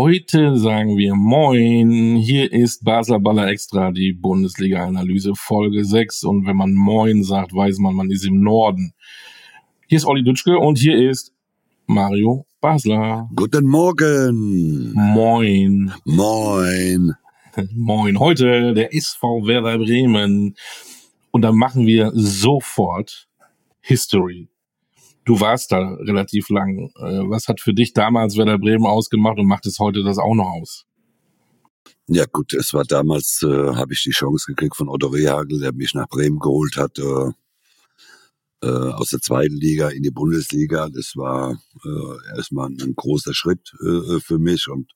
Heute sagen wir Moin. Hier ist Basler Baller Extra, die Bundesliga-Analyse Folge 6. Und wenn man Moin sagt, weiß man, man ist im Norden. Hier ist Olli Dütschke und hier ist Mario Basler. Guten Morgen. Moin. Moin. Moin. Heute der SV Werder Bremen. Und dann machen wir sofort History. Du warst da relativ lang. Äh, was hat für dich damals Werder Bremen ausgemacht und macht es heute das auch noch aus? Ja gut, es war damals, äh, habe ich die Chance gekriegt von Otto Rehagel, der mich nach Bremen geholt hat, äh, äh, aus der zweiten Liga in die Bundesliga. Das war äh, erstmal ein, großer Schritt äh, für mich und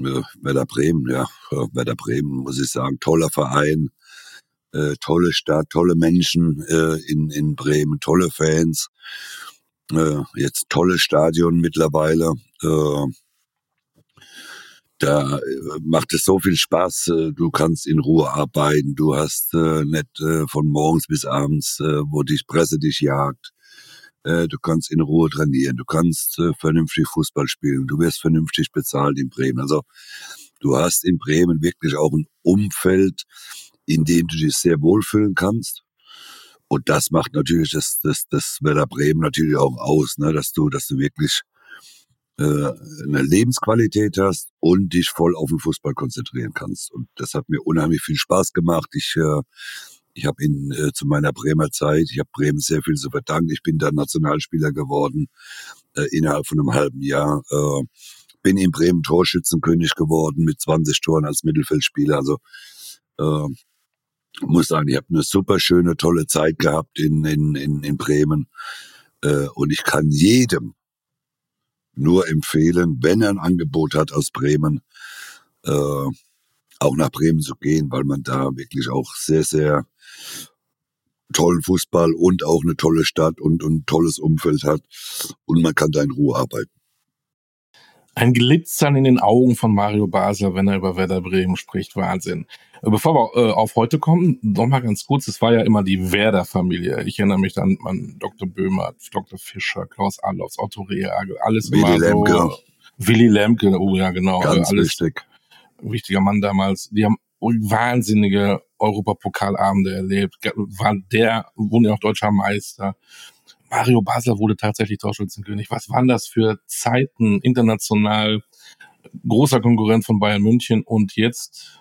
äh, Werder Bremen, ja, Werder Bremen, muss ich sagen, toller Verein, äh, tolle Stadt, tolle Menschen äh, in, in Bremen, tolle Fans, äh, jetzt tolle Stadion mittlerweile. Äh, da äh, macht es so viel Spaß. Äh, du kannst in Ruhe arbeiten. Du hast nicht von morgens bis abends, wo dich Presse dich jagt. Du kannst in Ruhe trainieren. Du kannst vernünftig Fußball spielen. Du wirst vernünftig bezahlt in Bremen. Also du hast in Bremen wirklich auch ein Umfeld, in dem du dich sehr wohlfühlen kannst. Und das macht natürlich das, das, das Werder Bremen natürlich auch aus, ne? dass du, dass du wirklich äh, eine Lebensqualität hast und dich voll auf den Fußball konzentrieren kannst. Und das hat mir unheimlich viel Spaß gemacht. Ich, äh, ich habe in äh, zu meiner Bremer Zeit, ich habe Bremen sehr viel zu verdanken. Ich bin da Nationalspieler geworden äh, innerhalb von einem halben Jahr. Äh, bin in Bremen Torschützenkönig geworden mit 20 Toren als Mittelfeldspieler. Also äh, muss sagen, ich habe eine super schöne, tolle Zeit gehabt in, in, in, in Bremen. Äh, und ich kann jedem nur empfehlen, wenn er ein Angebot hat aus Bremen, äh, auch nach Bremen zu gehen, weil man da wirklich auch sehr, sehr tollen Fußball und auch eine tolle Stadt und, und tolles Umfeld hat und man kann da in Ruhe arbeiten. Ein Glitzern in den Augen von Mario Basler, wenn er über Werder Bremen spricht. Wahnsinn. Äh, bevor wir äh, auf heute kommen, noch mal ganz kurz. Es war ja immer die Werder-Familie. Ich erinnere mich dann an Dr. Böhmer, Dr. Fischer, Klaus Allofs, Otto Rehagel, alles Willy immer Lemke. so. Willy Lemke, oh ja, genau. Ganz alles wichtig. wichtiger Mann damals. Die haben wahnsinnige Europapokalabende erlebt. War der, wurden ja auch deutscher Meister. Mario Basler wurde tatsächlich Torschützenkönig. Was waren das für Zeiten international? Großer Konkurrent von Bayern München und jetzt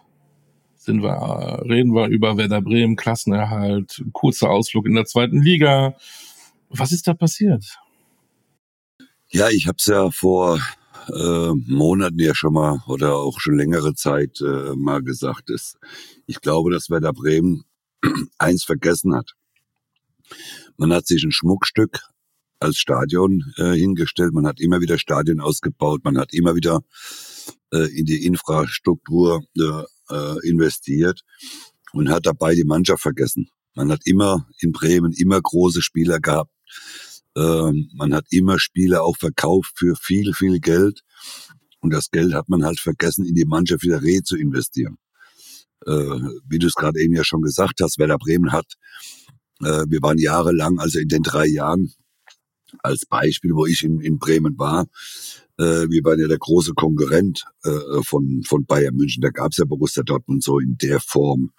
sind wir, reden wir über Werder Bremen, Klassenerhalt, kurzer Ausflug in der zweiten Liga. Was ist da passiert? Ja, ich habe es ja vor äh, Monaten ja schon mal oder auch schon längere Zeit äh, mal gesagt. Ist, ich glaube, dass Werder Bremen eins vergessen hat. Man hat sich ein Schmuckstück als Stadion äh, hingestellt. Man hat immer wieder Stadien ausgebaut. Man hat immer wieder äh, in die Infrastruktur äh, äh, investiert und hat dabei die Mannschaft vergessen. Man hat immer in Bremen immer große Spieler gehabt. Ähm, man hat immer Spieler auch verkauft für viel, viel Geld. Und das Geld hat man halt vergessen, in die Mannschaft wieder re zu investieren. Äh, wie du es gerade eben ja schon gesagt hast, Werder Bremen hat, äh, wir waren jahrelang, also in den drei Jahren, als Beispiel, wo ich in, in Bremen war, äh, wir waren ja der große Konkurrent äh, von, von Bayern München. Da gab es ja Borussia Dortmund so in der Form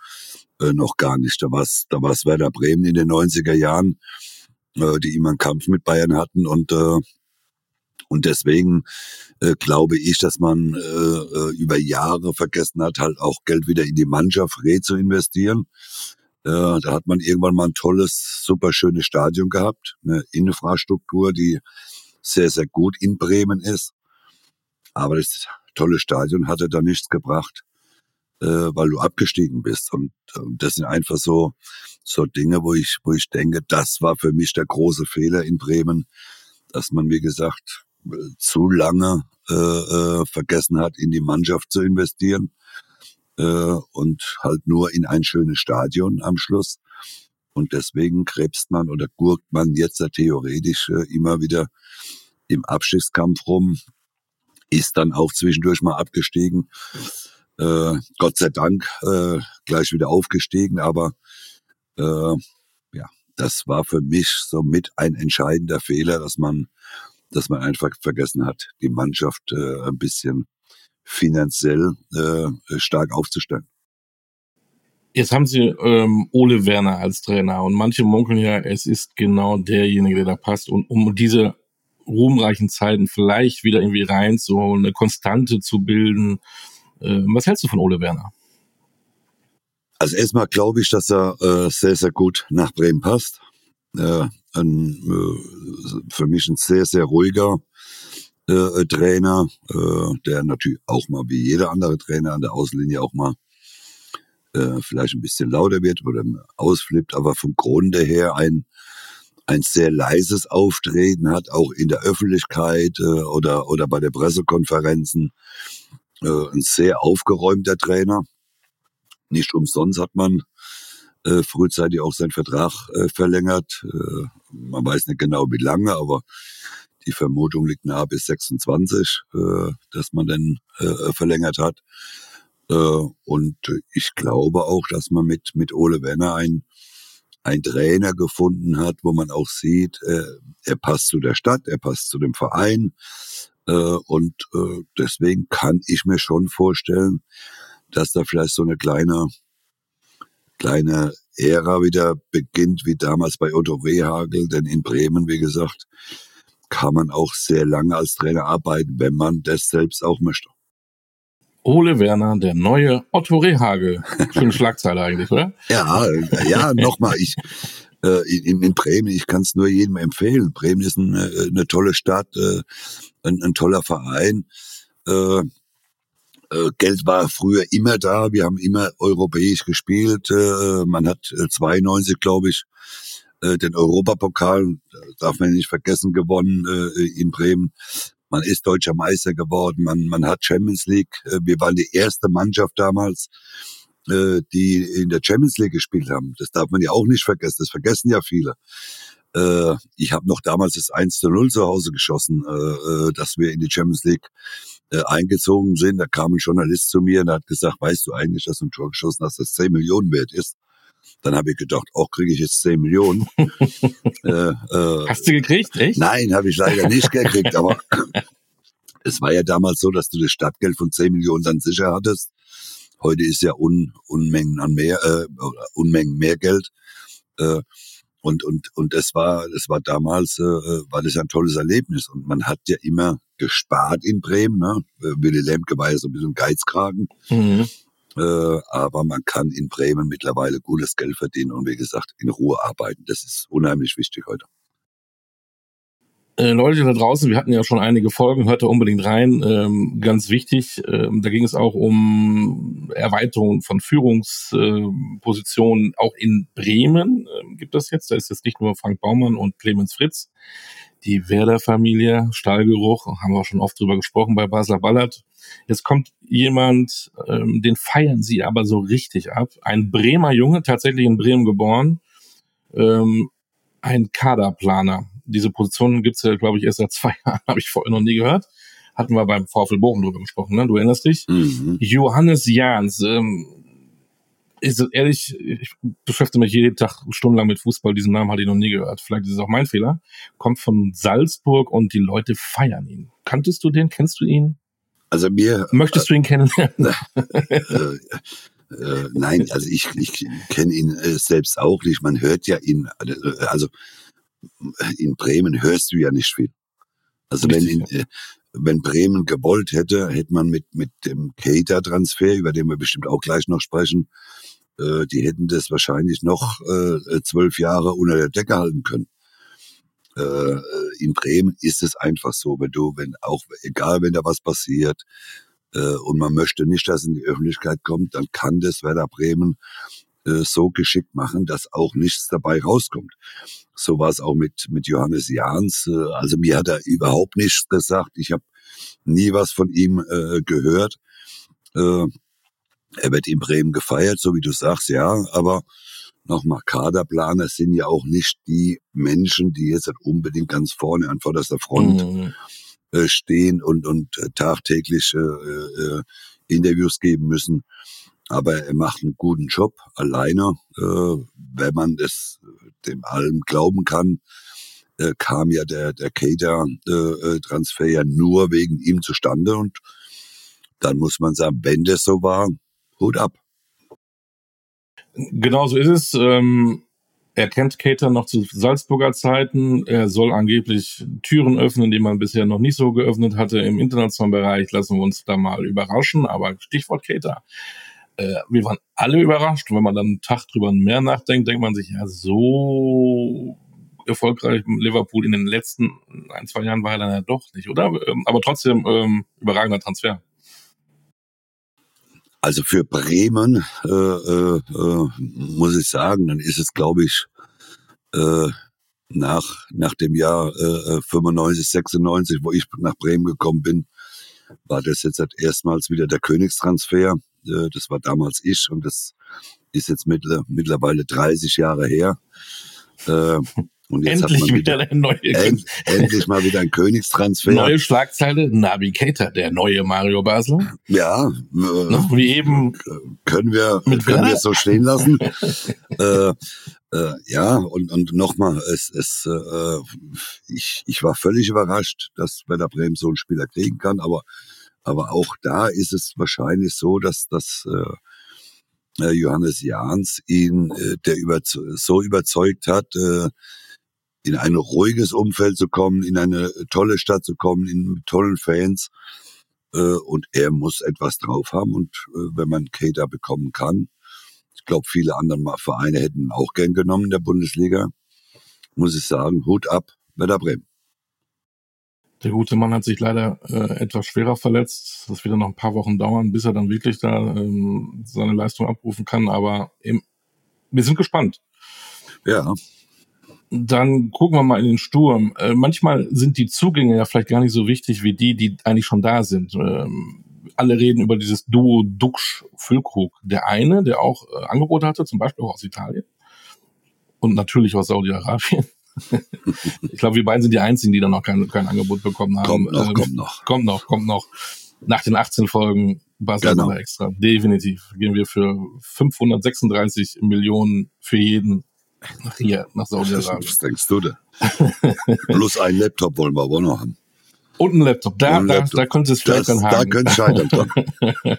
äh, noch gar nicht. Da war es da war's Werder Bremen in den 90er Jahren, äh, die immer einen Kampf mit Bayern hatten und äh, und deswegen äh, glaube ich, dass man äh, äh, über Jahre vergessen hat, halt auch Geld wieder in die Mannschaft re zu investieren. Äh, da hat man irgendwann mal ein tolles, super schönes Stadion gehabt, eine Infrastruktur, die sehr, sehr gut in Bremen ist. Aber das tolle Stadion hatte da nichts gebracht, äh, weil du abgestiegen bist. Und äh, das sind einfach so, so Dinge, wo ich, wo ich denke, das war für mich der große Fehler in Bremen, dass man, wie gesagt, zu lange äh, äh, vergessen hat, in die Mannschaft zu investieren äh, und halt nur in ein schönes Stadion am Schluss. Und deswegen krebst man oder gurkt man jetzt theoretisch äh, immer wieder im Abstiegskampf rum, ist dann auch zwischendurch mal abgestiegen. Äh, Gott sei Dank äh, gleich wieder aufgestiegen, aber äh, ja, das war für mich so mit ein entscheidender Fehler, dass man, dass man einfach vergessen hat, die Mannschaft äh, ein bisschen finanziell äh, stark aufzustellen. Jetzt haben Sie ähm, Ole Werner als Trainer und manche munkeln ja, es ist genau derjenige, der da passt. Und um diese ruhmreichen Zeiten vielleicht wieder irgendwie reinzuholen, eine Konstante zu bilden. Äh, was hältst du von Ole Werner? Also erstmal glaube ich, dass er äh, sehr, sehr gut nach Bremen passt. Äh, ein, äh, für mich ein sehr, sehr ruhiger äh, Trainer, äh, der natürlich auch mal wie jeder andere Trainer an der Außenlinie auch mal äh, vielleicht ein bisschen lauter wird oder ausflippt, aber vom Grunde her ein, ein sehr leises Auftreten hat, auch in der Öffentlichkeit äh, oder, oder bei der Pressekonferenzen. Äh, ein sehr aufgeräumter Trainer. Nicht umsonst hat man äh, frühzeitig auch seinen Vertrag äh, verlängert. Äh, man weiß nicht genau wie lange, aber die Vermutung liegt nahe bis 26, äh, dass man dann äh, verlängert hat. Äh, und ich glaube auch, dass man mit, mit Ole Werner ein, ein Trainer gefunden hat, wo man auch sieht, äh, er passt zu der Stadt, er passt zu dem Verein. Äh, und äh, deswegen kann ich mir schon vorstellen, dass da vielleicht so eine kleine, kleine Ära wieder beginnt, wie damals bei Otto Rehagel. Denn in Bremen, wie gesagt, kann man auch sehr lange als Trainer arbeiten, wenn man das selbst auch möchte. Ole Werner, der neue Otto Rehagel. Schöne Schlagzeile eigentlich, oder? Ja, ja, nochmal, ich, äh, in, in Bremen, ich kann es nur jedem empfehlen. Bremen ist eine, eine tolle Stadt, äh, ein, ein toller Verein. Äh, äh, Geld war früher immer da. Wir haben immer europäisch gespielt. Äh, man hat 92, äh, glaube ich, äh, den Europapokal, darf man nicht vergessen, gewonnen äh, in Bremen. Man ist deutscher Meister geworden, man, man hat Champions League. Äh, wir waren die erste Mannschaft damals, äh, die in der Champions League gespielt haben. Das darf man ja auch nicht vergessen, das vergessen ja viele. Äh, ich habe noch damals das 1 zu 0 zu Hause geschossen, dass wir in die Champions League eingezogen sind. Da kam ein Journalist zu mir und hat gesagt, weißt du eigentlich, dass du ein Tor geschossen hast, das 10 Millionen wert ist? Dann habe ich gedacht, auch kriege ich jetzt 10 Millionen. äh, äh, Hast du gekriegt, echt? Nein, habe ich leider nicht gekriegt, aber es war ja damals so, dass du das Stadtgeld von 10 Millionen dann sicher hattest. Heute ist ja Un Unmengen an mehr, äh, Unmengen mehr Geld. Äh, und, und, und das war, das war damals, äh, war das ein tolles Erlebnis. Und man hat ja immer gespart in Bremen, ne? Willy Lemke war ja so ein bisschen Geizkragen. Mhm. Äh, aber man kann in Bremen mittlerweile gutes Geld verdienen und wie gesagt in Ruhe arbeiten. Das ist unheimlich wichtig heute. Äh, Leute da draußen, wir hatten ja schon einige Folgen, hört da unbedingt rein. Ähm, ganz wichtig, ähm, da ging es auch um Erweiterung von Führungspositionen, äh, auch in Bremen ähm, gibt das jetzt. Da ist jetzt nicht nur Frank Baumann und Clemens Fritz, die Werder-Familie, Stallgeruch, haben wir auch schon oft drüber gesprochen bei Basler Ballert. Jetzt kommt jemand, ähm, den feiern sie aber so richtig ab. Ein Bremer Junge, tatsächlich in Bremen geboren, ähm, ein Kaderplaner. Diese Position gibt's ja, glaube ich, erst seit zwei Jahren, habe ich vorher noch nie gehört. Hatten wir beim VfL Bochum drüber gesprochen, ne? Du erinnerst dich? Mhm. Johannes Jahns, ähm, ist ehrlich, ich beschäftige mich jeden Tag stundenlang mit Fußball, diesen Namen hatte ich noch nie gehört. Vielleicht ist es auch mein Fehler. Kommt von Salzburg und die Leute feiern ihn. Kanntest du den? Kennst du ihn? Also mir. Möchtest äh, du ihn kennenlernen? Äh, äh, nein, also ich, ich kenne ihn äh, selbst auch nicht. Man hört ja ihn, äh, also in Bremen hörst du ja nicht viel. Also wenn, in, äh, wenn Bremen gewollt hätte, hätte man mit, mit dem Cater-Transfer, über den wir bestimmt auch gleich noch sprechen, äh, die hätten das wahrscheinlich noch äh, zwölf Jahre unter der Decke halten können. Äh, in Bremen ist es einfach so, wenn du, wenn auch, egal wenn da was passiert, äh, und man möchte nicht, dass in die Öffentlichkeit kommt, dann kann das Werder Bremen äh, so geschickt machen, dass auch nichts dabei rauskommt. So war es auch mit, mit Johannes Jahns. Äh, also mir hat er überhaupt nichts gesagt. Ich habe nie was von ihm äh, gehört. Äh, er wird in Bremen gefeiert, so wie du sagst, ja, aber nochmal, Kaderplaner sind ja auch nicht die Menschen, die jetzt unbedingt ganz vorne an vorderster Front mhm. äh, stehen und, und äh, tagtäglich äh, äh, Interviews geben müssen. Aber er macht einen guten Job alleine, äh, wenn man das dem allem glauben kann. Äh, kam ja der, der Cater-Transfer äh, ja nur wegen ihm zustande und dann muss man sagen, wenn das so war, Hut ab. Genau so ist es. Ähm, er kennt Cater noch zu Salzburger Zeiten. Er soll angeblich Türen öffnen, die man bisher noch nicht so geöffnet hatte im internationalen Bereich. Lassen wir uns da mal überraschen. Aber Stichwort Cater. Äh, wir waren alle überrascht. Wenn man dann einen Tag drüber mehr nachdenkt, denkt man sich, ja, so erfolgreich Liverpool in den letzten ein, zwei Jahren war er dann ja doch nicht, oder? Ähm, aber trotzdem ähm, überragender Transfer. Also für Bremen äh, äh, äh, muss ich sagen, dann ist es, glaube ich, äh, nach, nach dem Jahr äh, 95, 96, wo ich nach Bremen gekommen bin, war das jetzt halt erstmals wieder der Königstransfer. Äh, das war damals ich und das ist jetzt mittlerweile 30 Jahre her. Äh, und jetzt endlich hat man wieder, wieder neue end, endlich mal wieder ein Königstransfer. Neue Schlagzeile, Navigator, der neue Mario Basler. Ja, äh, wie eben können wir können wir es so stehen lassen. äh, äh, ja und und nochmal, es es äh, ich ich war völlig überrascht, dass Werder Bremen so einen Spieler kriegen kann, aber aber auch da ist es wahrscheinlich so, dass das äh, äh Johannes Jahns ihn, äh, der über, so überzeugt hat, äh, in ein ruhiges Umfeld zu kommen, in eine tolle Stadt zu kommen, in tollen Fans. Äh, und er muss etwas drauf haben. Und äh, wenn man Kater bekommen kann, ich glaube, viele andere Vereine hätten auch gern genommen in der Bundesliga, muss ich sagen, Hut ab, Werder Bremen. Der gute Mann hat sich leider äh, etwas schwerer verletzt. Das wird dann noch ein paar Wochen dauern, bis er dann wirklich da ähm, seine Leistung abrufen kann. Aber eben, wir sind gespannt. Ja. Dann gucken wir mal in den Sturm. Äh, manchmal sind die Zugänge ja vielleicht gar nicht so wichtig wie die, die eigentlich schon da sind. Ähm, alle reden über dieses Duo Duxch-Füllkrug. Der eine, der auch äh, Angebote hatte, zum Beispiel auch aus Italien und natürlich aus Saudi-Arabien. ich glaube, wir beiden sind die einzigen, die dann noch kein, kein Angebot bekommen haben. Kommt noch, ähm, kommt noch. Kommt noch, kommt noch. Nach den 18 Folgen Barcelona genau. extra. Definitiv. Gehen wir für 536 Millionen für jeden nach hier, nach Saudi-Arabien. Was denkst du denn? Plus ein Laptop wollen wir aber noch haben. Und ein Laptop. Da, ein Laptop. da, da könnte es vielleicht das, dann haken. Da könnte es scheitern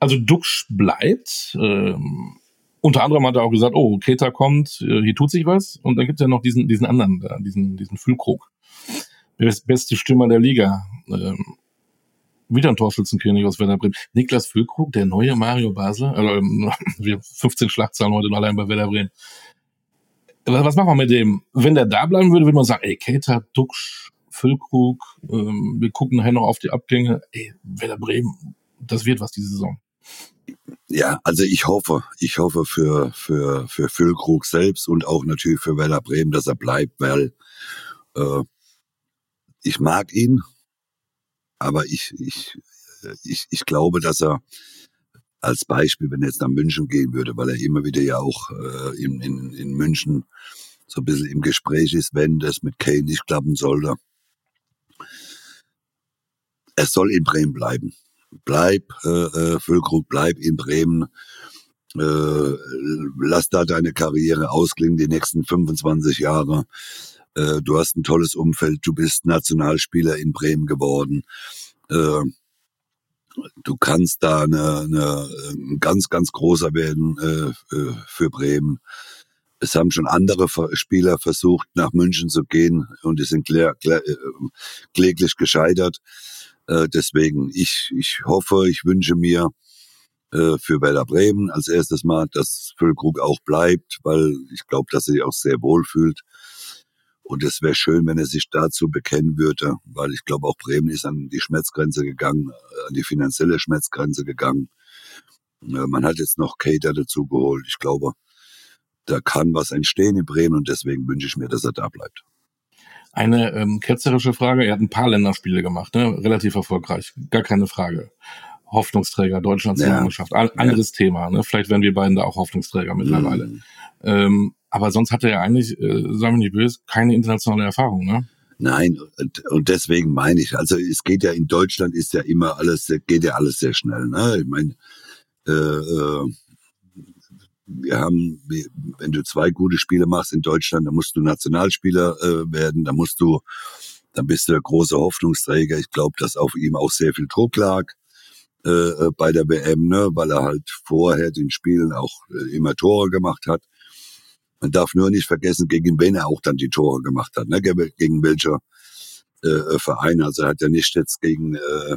also Dux bleibt. Ähm, unter anderem hat er auch gesagt, oh, Keta kommt, äh, hier tut sich was. Und dann gibt es ja noch diesen, diesen anderen da, diesen, diesen Füllkrug. Beste Stürmer der Liga. Ähm, wieder ein Torschützenkönig aus Werder Bremen. Niklas Füllkrug, der neue Mario Basler. Also, ähm, wir 15 Schlagzeilen heute noch allein bei Werder Bremen was machen wir mit dem? Wenn der da bleiben würde, würde man sagen, ey, Keita, Duxch, Füllkrug, ähm, wir gucken nachher noch auf die Abgänge. Ey, Werder Bremen, das wird was diese Saison. Ja, also ich hoffe, ich hoffe für, für, für Füllkrug selbst und auch natürlich für Werder Bremen, dass er bleibt, weil äh, ich mag ihn, aber ich, ich, ich, ich glaube, dass er als Beispiel, wenn er jetzt nach München gehen würde, weil er immer wieder ja auch äh, in, in, in München so ein bisschen im Gespräch ist, wenn das mit Kane nicht klappen sollte. Er soll in Bremen bleiben. Bleib, äh, äh, Füllkrug, bleib in Bremen. Äh, lass da deine Karriere ausklingen, die nächsten 25 Jahre. Äh, du hast ein tolles Umfeld, du bist Nationalspieler in Bremen geworden. Äh, du kannst da eine, eine, ein ganz, ganz großer werden äh, äh, für Bremen. Es haben schon andere Spieler versucht, nach München zu gehen und die sind klär, klär, äh, kläglich gescheitert. Äh, deswegen, ich, ich hoffe, ich wünsche mir äh, für Werder Bremen als erstes Mal, dass Füllkrug auch bleibt, weil ich glaube, dass er sich auch sehr wohl fühlt. Und es wäre schön, wenn er sich dazu bekennen würde, weil ich glaube, auch Bremen ist an die Schmerzgrenze gegangen, an die finanzielle Schmerzgrenze gegangen. Man hat jetzt noch Cater dazu geholt. Ich glaube, da kann was entstehen in Bremen und deswegen wünsche ich mir, dass er da bleibt. Eine ähm, ketzerische Frage. Er hat ein paar Länderspiele gemacht, ne? relativ erfolgreich, gar keine Frage. Hoffnungsträger, Nationalmannschaft, ja. anderes ja. Thema. Ne? Vielleicht werden wir beiden da auch Hoffnungsträger mittlerweile. Mhm. Ähm, aber sonst hat er ja eigentlich, äh, sagen wir nicht böse, keine internationale Erfahrung, ne? Nein, und, deswegen meine ich, also es geht ja in Deutschland ist ja immer alles, geht ja alles sehr schnell. Ne? Ich meine, äh, äh, wir haben, wenn du zwei gute Spiele machst in Deutschland, dann musst du Nationalspieler äh, werden, dann musst du, dann bist du der große Hoffnungsträger. Ich glaube, dass auf ihm auch sehr viel Druck lag. äh, äh bei der WM, ne, weil er halt vorher den Spielen auch äh, immer Tore gemacht hat. Man darf nur nicht vergessen, gegen wen er auch dann die Tore gemacht hat, ne, gegen welcher äh, äh, Verein. Also er hat ja nicht jetzt gegen äh,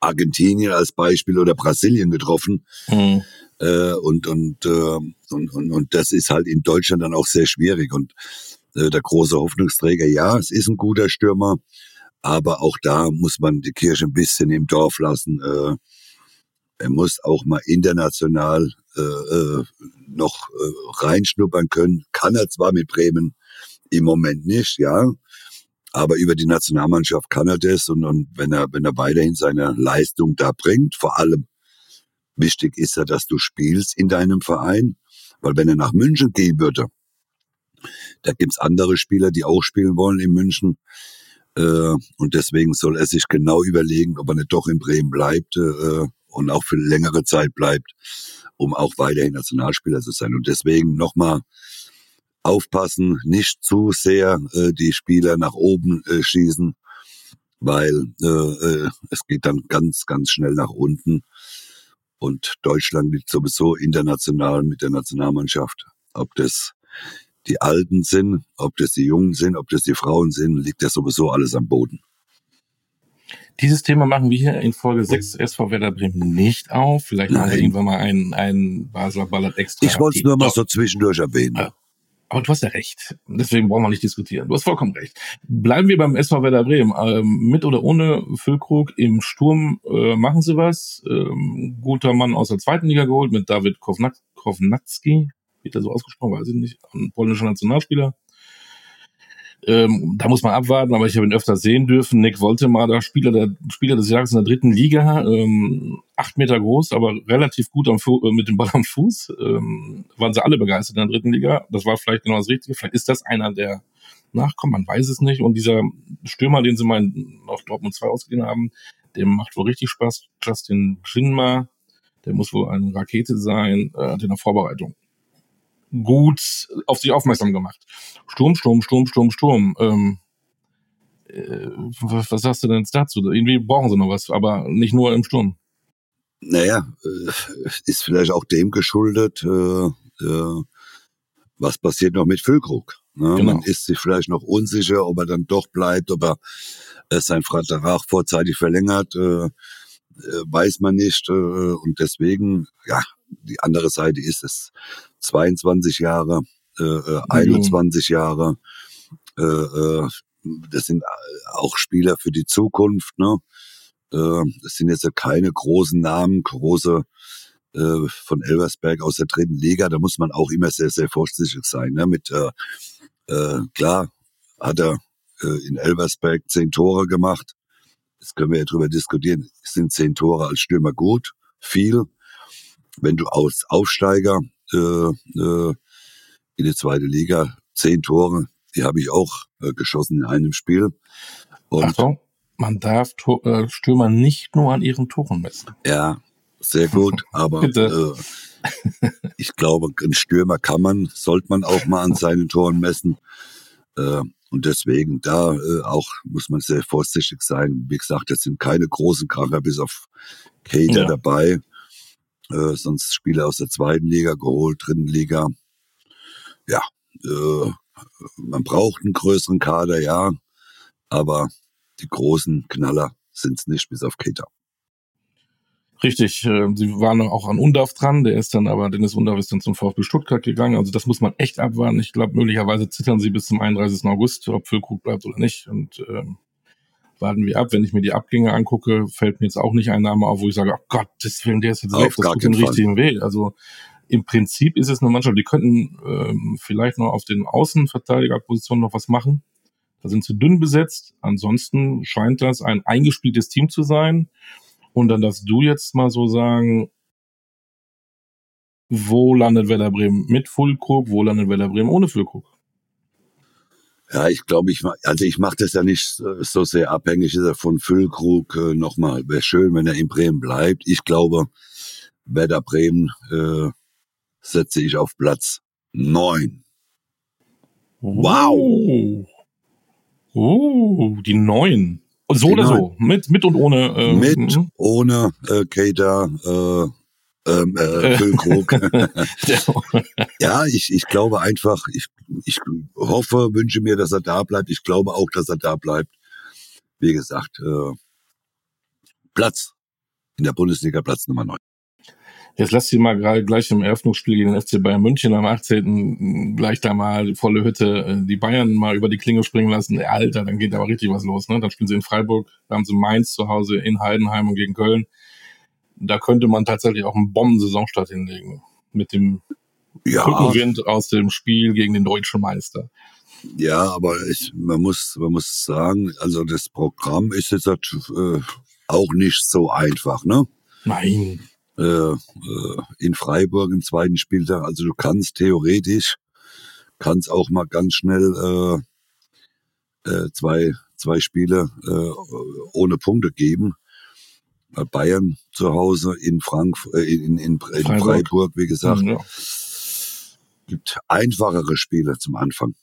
Argentinien als Beispiel oder Brasilien getroffen. Mhm. Äh, und, und, äh, und, und, und das ist halt in Deutschland dann auch sehr schwierig. Und äh, der große Hoffnungsträger, ja, es ist ein guter Stürmer, aber auch da muss man die Kirche ein bisschen im Dorf lassen. Äh, er muss auch mal international äh, äh, noch äh, reinschnuppern können. Kann er zwar mit Bremen im Moment nicht, ja, aber über die Nationalmannschaft kann er das und, und wenn er wenn er weiterhin seine Leistung da bringt, vor allem wichtig ist ja, dass du spielst in deinem Verein, weil wenn er nach München gehen würde, da gibt's andere Spieler, die auch spielen wollen in München. Äh, und deswegen soll er sich genau überlegen, ob er nicht doch in Bremen bleibt äh, und auch für längere Zeit bleibt, um auch weiterhin Nationalspieler zu sein. Und deswegen nochmal aufpassen, nicht zu sehr äh, die Spieler nach oben äh, schießen, weil äh, äh, es geht dann ganz, ganz schnell nach unten. Und Deutschland liegt sowieso international mit der Nationalmannschaft. Ob das die Alten sind, ob das die Jungen sind, ob das die Frauen sind, liegt ja sowieso alles am Boden. Dieses Thema machen wir hier in Folge 6 SV Werder Bremen nicht auf. Vielleicht machen wir irgendwann mal einen, einen Basler Ballert extra. Ich wollte es nur mal so zwischendurch erwähnen. Ja. Aber du hast ja recht. Deswegen brauchen wir nicht diskutieren. Du hast vollkommen recht. Bleiben wir beim SV Werder Bremen. Ähm, mit oder ohne Füllkrug im Sturm äh, machen sie was. Ähm, guter Mann aus der zweiten Liga geholt mit David Kovnatski. Wird er so ausgesprochen? Weiß ich nicht. Ein polnischer Nationalspieler. Ähm, da muss man abwarten, aber ich habe ihn öfter sehen dürfen. Nick Woltemar, Spieler, der Spieler des Jahres in der dritten Liga, ähm, acht Meter groß, aber relativ gut am Fu äh, mit dem Ball am Fuß. Ähm, waren sie alle begeistert in der dritten Liga. Das war vielleicht genau das Richtige. Vielleicht ist das einer, der nachkommt, man weiß es nicht. Und dieser Stürmer, den sie mal auf Dortmund 2 ausgegeben haben, dem macht wohl richtig Spaß. Justin Chinma, der muss wohl eine Rakete sein, äh, hat in der Vorbereitung gut auf sich aufmerksam gemacht. Sturm, Sturm, Sturm, Sturm, Sturm. Ähm, äh, was, was sagst du denn jetzt dazu? Irgendwie brauchen sie noch was, aber nicht nur im Sturm. Naja, äh, ist vielleicht auch dem geschuldet, äh, äh, was passiert noch mit Füllkrug. Ne? Genau. Man ist sich vielleicht noch unsicher, ob er dann doch bleibt, ob er äh, sein Vertrag vorzeitig verlängert, äh, äh, weiß man nicht. Äh, und deswegen, ja, die andere Seite ist es 22 Jahre, äh, 21 äh, mhm. Jahre. Äh, äh, das sind auch Spieler für die Zukunft. Ne? Äh, das sind jetzt keine großen Namen, große äh, von Elversberg aus der dritten Liga. Da muss man auch immer sehr, sehr vorsichtig sein. Ne? Mit äh, äh, klar hat er äh, in Elversberg zehn Tore gemacht. Jetzt können wir ja drüber diskutieren. Sind zehn Tore als Stürmer gut? Viel wenn du als Aufsteiger äh, äh, in die zweite Liga zehn Tore, die habe ich auch äh, geschossen in einem Spiel. Und Achtung, man darf Tor, äh, Stürmer nicht nur an ihren Toren messen. Ja, sehr gut, aber äh, ich glaube, ein Stürmer kann man, sollte man auch mal an seinen Toren messen. Äh, und deswegen da äh, auch muss man sehr vorsichtig sein. Wie gesagt, es sind keine großen Kracher bis auf Cater ja. dabei äh, sonst Spieler aus der zweiten Liga geholt, dritten Liga. Ja, äh, man braucht einen größeren Kader, ja, aber die großen Knaller sind es nicht, bis auf Keter. Richtig, äh, sie waren auch an Undorf dran, der ist dann aber, Dennis Undorf ist dann zum VfB Stuttgart gegangen, also das muss man echt abwarten. Ich glaube, möglicherweise zittern sie bis zum 31. August, ob Füllkrug bleibt oder nicht und ähm, warten wir ab. Wenn ich mir die Abgänge angucke, fällt mir jetzt auch nicht ein Name auf, wo ich sage, oh Gott, das, der ist jetzt weg, das tut den richtigen Weg. Also im Prinzip ist es eine Mannschaft, die könnten ähm, vielleicht noch auf den Außenverteidigerpositionen noch was machen. Da sind sie dünn besetzt. Ansonsten scheint das ein eingespieltes Team zu sein. Und dann darfst du jetzt mal so sagen, wo landet Werder Bremen mit Füllkrug, wo landet Werder Bremen ohne Füllkrug? Ja, ich glaube, ich also ich mache das ja nicht so sehr abhängig ist er von Füllkrug. Äh, Nochmal, wäre schön, wenn er in Bremen bleibt. Ich glaube, Werder Bremen äh, setze ich auf Platz neun. Wow. Oh, die neun. So oder so, mit, mit und ohne. Äh, mit, mhm. ohne äh, Kater, äh, ähm, äh, Füllkrug. ja, ich, ich glaube einfach, ich, ich hoffe, wünsche mir, dass er da bleibt. Ich glaube auch, dass er da bleibt. Wie gesagt, äh, Platz in der Bundesliga, Platz Nummer 9. Jetzt lass sie mal gerade gleich im Eröffnungsspiel gegen den FC Bayern München am 18. gleich da mal volle Hütte äh, die Bayern mal über die Klinge springen lassen. Alter, dann geht aber richtig was los. Ne? Dann spielen sie in Freiburg, da haben sie Mainz zu Hause, in Heidenheim und gegen Köln. Da könnte man tatsächlich auch einen Bomben-Saisonstart hinlegen. Mit dem ja. Rückenwind aus dem Spiel gegen den deutschen Meister. Ja, aber ich, man muss, man muss sagen, also das Programm ist jetzt äh, auch nicht so einfach, ne? Nein. Äh, äh, in Freiburg im zweiten Spieltag. Also du kannst theoretisch, kannst auch mal ganz schnell äh, äh, zwei, zwei Spiele äh, ohne Punkte geben. Bayern zu Hause, in Frankfurt, äh, in, in, in Freiburg. Freiburg. wie gesagt. Ja. Gibt einfachere Spiele zum Anfang.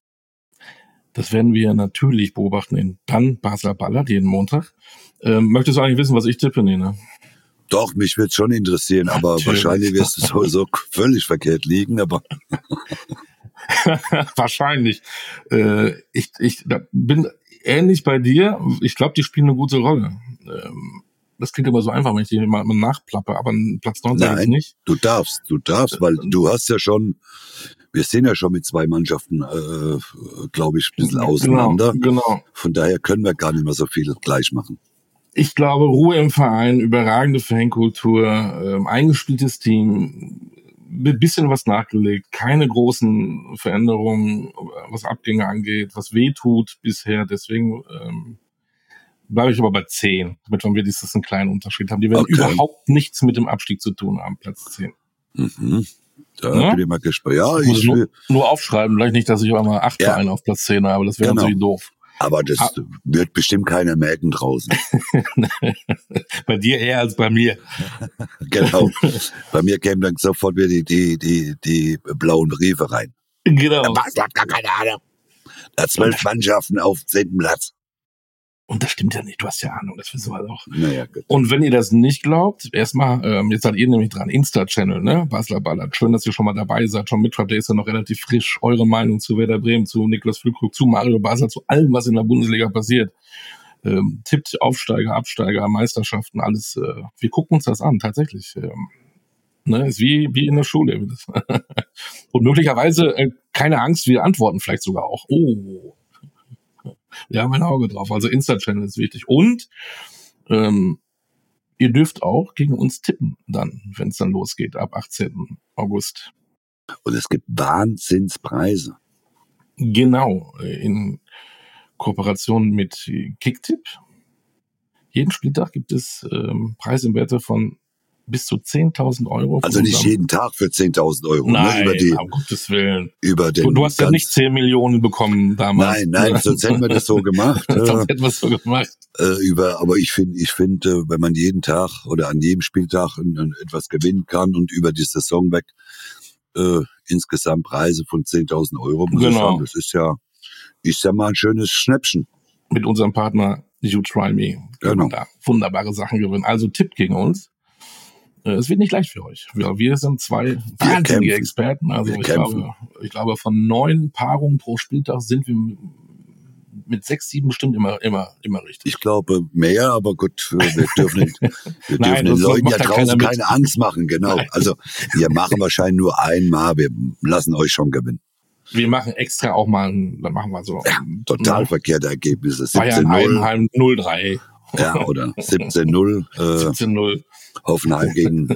Das werden wir natürlich beobachten in dann Basler Ballard jeden Montag. Ähm, möchtest du eigentlich wissen, was ich tippe, Nina? Doch, mich wird schon interessieren, aber Natürlich. wahrscheinlich wirst du sowieso völlig verkehrt liegen, aber. wahrscheinlich. Äh, ich, ich bin ähnlich bei dir. Ich glaube, die spielen eine gute Rolle. Ähm, das klingt immer so einfach, wenn ich die mal, mal nachplappe, aber Platz 9 Nein, nicht. Du darfst, du darfst, weil du hast ja schon, wir sind ja schon mit zwei Mannschaften, äh, glaube ich, ein bisschen genau, auseinander. Genau, genau. Von daher können wir gar nicht mehr so viel gleich machen ich glaube, Ruhe im Verein, überragende Fankultur, ähm, eingespieltes Team, bisschen was nachgelegt, keine großen Veränderungen, was Abgänge angeht, was weh tut bisher. Deswegen ähm, bleibe ich aber bei 10, damit wir wenigstens einen kleinen Unterschied haben. Die werden okay. überhaupt nichts mit dem Abstieg zu tun haben, Platz 10. Mhm. Da ja? bin ich mal gespannt. Ja, ich nur, nur, aufschreiben, vielleicht nicht, dass ich einmal acht ja. Vereine auf Platz 10 habe, das wäre genau. natürlich doof. Aber das ah. wird bestimmt keiner merken draußen. bei dir eher als bei mir. genau. Bei mir kämen dann sofort wieder die, die, die, die blauen Briefe rein. Genau. Der Basel hat gar keine Ahnung. Da zwölf Mannschaften auf zehnten Platz. Und das stimmt ja nicht, du hast ja Ahnung, das wissen wir doch. Naja, gut. Und wenn ihr das nicht glaubt, erstmal, ähm, jetzt seid ihr nämlich dran, Insta-Channel, ne? Basler Ballert. Schön, dass ihr schon mal dabei seid, schon mitschreibt, der ist ja noch relativ frisch. Eure Meinung zu Werder Bremen, zu Niklas Füllkrug, zu Mario Basler, zu allem, was in der Bundesliga passiert. Ähm, tippt Aufsteiger, Absteiger, Meisterschaften, alles. Äh, wir gucken uns das an, tatsächlich. Ähm, ne? Ist wie, wie in der Schule. Und möglicherweise, äh, keine Angst, wir antworten vielleicht sogar auch. Oh, wir haben ein Auge drauf. Also Insta-Channel ist wichtig. Und ähm, ihr dürft auch gegen uns tippen dann, wenn es dann losgeht, ab 18. August. Und es gibt Wahnsinnspreise. Genau, in Kooperation mit Kicktip. Jeden Spieltag gibt es ähm, Preise im Werte von bis zu 10.000 Euro. Also nicht jeden Tag für 10.000 Euro. Ne? Nein, ne? über die, um Gottes Willen. Über den du, du hast ja nicht 10 Millionen bekommen damals. Nein, nein, sonst hätten wir das so gemacht. sonst äh, hätten wir es so gemacht. Äh, über, aber ich finde, ich finde, wenn man jeden Tag oder an jedem Spieltag etwas gewinnen kann und über die Saison weg äh, insgesamt Preise von 10.000 Euro, muss genau. sagen, das ist ja, ist ja mal ein schönes Schnäppchen. Mit unserem Partner You Try Me. Genau. Da wunderbare Sachen gewinnen. Also Tipp gegen uns. Äh, es wird nicht leicht für euch. Wir, wir sind zwei wahnsinnige Experten. Also ich glaube, ich glaube, von neun Paarungen pro Spieltag sind wir mit sechs, sieben bestimmt immer, immer, immer richtig. Ich glaube mehr, aber gut, wir dürfen, nicht, wir dürfen Nein, den Leuten ja draußen keine Angst machen, genau. Nein. Also wir machen wahrscheinlich nur einmal, wir lassen euch schon gewinnen. Wir machen extra auch mal, dann machen wir so. Ja, total verkehrte Ergebnisse. 17 Bayern 0-3. Ja, oder 17-0. Äh, 17-0. Hoffenheim gegen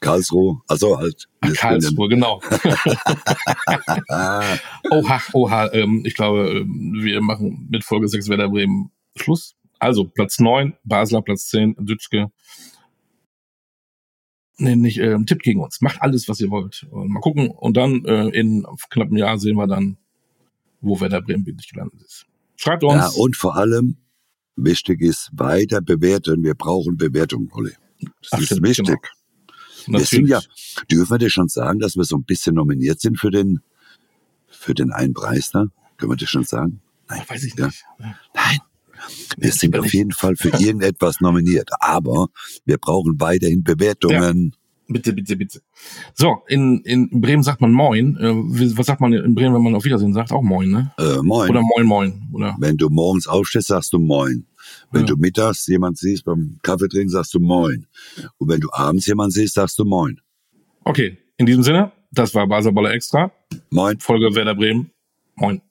Karlsruhe. Also halt. Karlsruhe, genau. oha, oha. Ähm, ich glaube, ähm, wir machen mit Folge 6 Werder Bremen Schluss. Also Platz 9, Basler Platz 10, Dütschke. Nee, nicht, äh, Tipp gegen uns. Macht alles, was ihr wollt. Und mal gucken. Und dann äh, in knapp einem Jahr sehen wir dann, wo Werder Bremen wirklich gelandet ist. Schreibt uns. Ja, und vor allem, wichtig ist, weiter bewerten. Wir brauchen Bewertung, Olli. Das Ach, ist stimmt, wichtig. Genau. Wir sind ja, dürfen wir dir schon sagen, dass wir so ein bisschen nominiert sind für den, für den einen Preis da? Können wir dir schon sagen? Nein. Weiß ich nicht. Nein. Wir sind auf jeden Fall für irgendetwas nominiert. Aber wir brauchen weiterhin Bewertungen. Bitte, bitte, bitte. So, in, in Bremen sagt man Moin. Äh, was sagt man in Bremen, wenn man auf Wiedersehen sagt? Auch Moin, ne? Äh, moin. Oder Moin, Moin. Oder? Wenn du morgens aufstehst, sagst du Moin. Wenn Ja. du mittags jemand siehst beim Kaffee trinken, sagst du Moin. Und wenn du abends jemand siehst, sagst du Moin. Okay, in diesem Sinne, das war Basketballer Extra. Moin. Folge Werder Bremen. Moin.